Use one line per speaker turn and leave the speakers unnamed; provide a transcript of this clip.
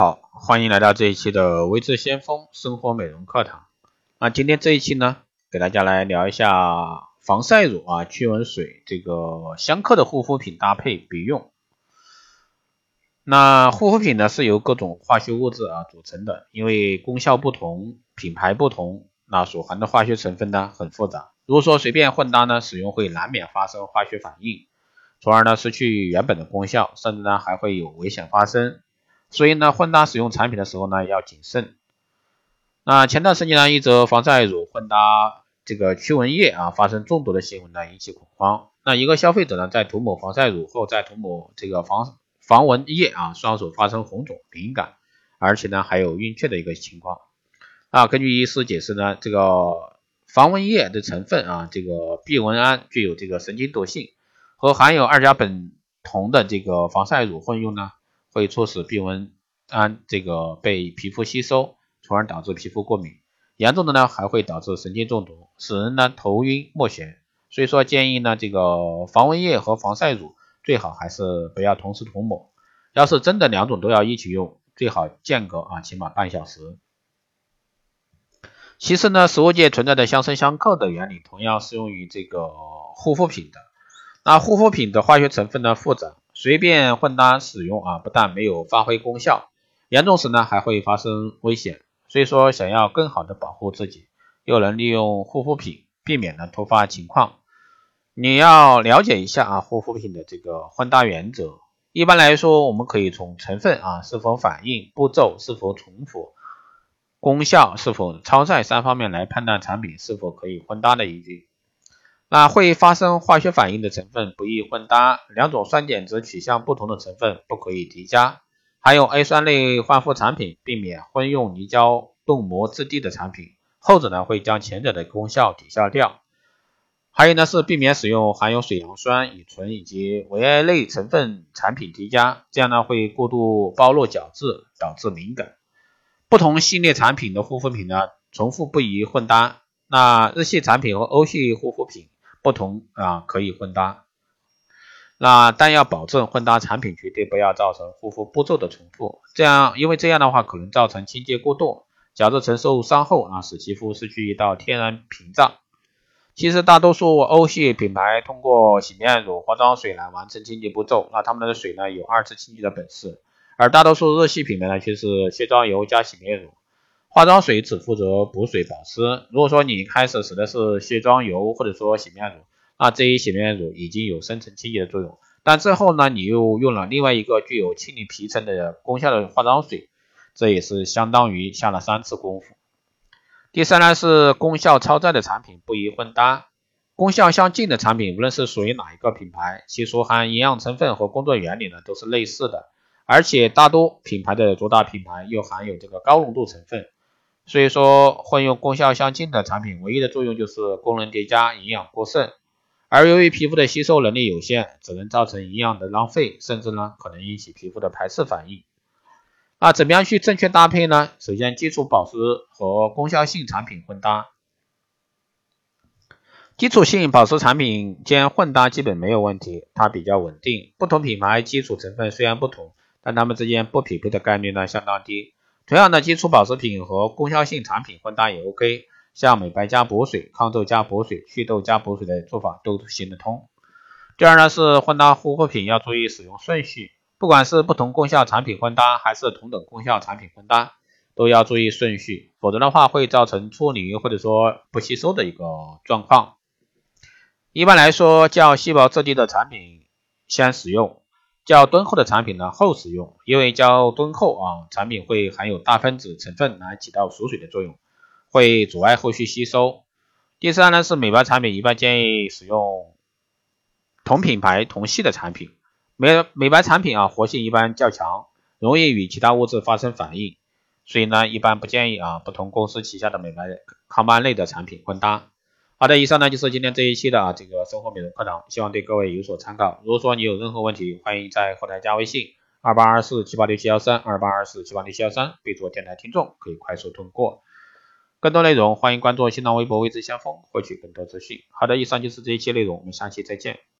好，欢迎来到这一期的微智先锋生活美容课堂。那今天这一期呢，给大家来聊一下防晒乳啊、驱蚊水这个相克的护肤品搭配别用。那护肤品呢是由各种化学物质啊组成的，因为功效不同、品牌不同，那所含的化学成分呢很复杂。如果说随便混搭呢，使用会难免发生化学反应，从而呢失去原本的功效，甚至呢还会有危险发生。所以呢，混搭使用产品的时候呢，要谨慎。那前段时间呢，一则防晒乳混搭这个驱蚊液啊，发生中毒的新闻呢，引起恐慌。那一个消费者呢，在涂抹防晒乳后，再涂抹这个防防蚊液啊，双手发生红肿、敏感，而且呢，还有晕眩的一个情况。啊，根据医师解释呢，这个防蚊液的成分啊，这个避蚊胺具有这个神经毒性，和含有二甲苯酮的这个防晒乳混用呢。会促使避蚊胺这个被皮肤吸收，从而导致皮肤过敏。严重的呢，还会导致神经中毒，使人呢头晕目眩。所以说，建议呢这个防蚊液和防晒乳最好还是不要同时涂抹。要是真的两种都要一起用，最好间隔啊起码半小时。其实呢，食物界存在的相生相克的原理，同样适用于这个护肤品的。那护肤品的化学成分呢复杂。随便混搭使用啊，不但没有发挥功效，严重时呢还会发生危险。所以说，想要更好的保护自己，又能利用护肤品，避免呢突发情况，你要了解一下啊护肤品的这个混搭原则。一般来说，我们可以从成分啊是否反应、步骤是否重复、功效是否超载三方面来判断产品是否可以混搭的依据。那会发生化学反应的成分不宜混搭，两种酸碱值取向不同的成分不可以叠加，还有 A 酸类焕肤产品，避免混用泥胶冻膜质地的产品，后者呢会将前者的功效抵消掉。还有呢是避免使用含有水杨酸、乙醇以及维 A 类成分产品叠加，这样呢会过度包络角质，导致敏感。不同系列产品的护肤品呢，重复不宜混搭。那日系产品和欧系护肤品。不同啊，可以混搭，那但要保证混搭产品绝对不要造成护肤步骤的重复，这样因为这样的话可能造成清洁过度，角质层受伤后啊，使肌肤失去一道天然屏障。其实大多数欧系品牌通过洗面乳、化妆水来完成清洁步骤，那他们的水呢有二次清洁的本事，而大多数日系品牌呢却是卸妆油加洗面乳。化妆水只负责补水保湿。如果说你开始使的是卸妆油或者说洗面乳，那这一洗面乳已经有深层清洁的作用，但最后呢，你又用了另外一个具有清理皮层的功效的化妆水，这也是相当于下了三次功夫。第三呢是功效超载的产品不宜混搭，功效相近的产品，无论是属于哪一个品牌，其所含营养成分和工作原理呢都是类似的，而且大多品牌的主打品牌又含有这个高浓度成分。所以说，混用功效相近的产品，唯一的作用就是功能叠加，营养过剩。而由于皮肤的吸收能力有限，只能造成营养的浪费，甚至呢可能引起皮肤的排斥反应。那怎么样去正确搭配呢？首先，基础保湿和功效性产品混搭。基础性保湿产品间混搭基本没有问题，它比较稳定。不同品牌基础成分虽然不同，但它们之间不匹配的概率呢相当低。同样的基础保湿品和功效性产品混搭也 OK，像美白加补水、抗皱加补水、祛痘加补水的做法都行得通。第二呢是混搭护肤品要注意使用顺序，不管是不同功效产品混搭还是同等功效产品混搭，都要注意顺序，否则的话会造成脱离或者说不吸收的一个状况。一般来说，较细胞质地的产品先使用。较敦厚的产品呢后使用，因为较敦厚啊产品会含有大分子成分来起到锁水的作用，会阻碍后续吸收。第三呢是美白产品，一般建议使用同品牌同系的产品。美美白产品啊活性一般较强，容易与其他物质发生反应，所以呢一般不建议啊不同公司旗下的美白抗斑类的产品混搭。好的，以上呢就是今天这一期的啊这个生活美容课堂，希望对各位有所参考。如果说你有任何问题，欢迎在后台加微信二八二四七八六七幺三二八二四七八六七幺三，备注电台听众，可以快速通过。更多内容欢迎关注新浪微博未知先锋，获取更多资讯。好的，以上就是这一期内容，我们下期再见。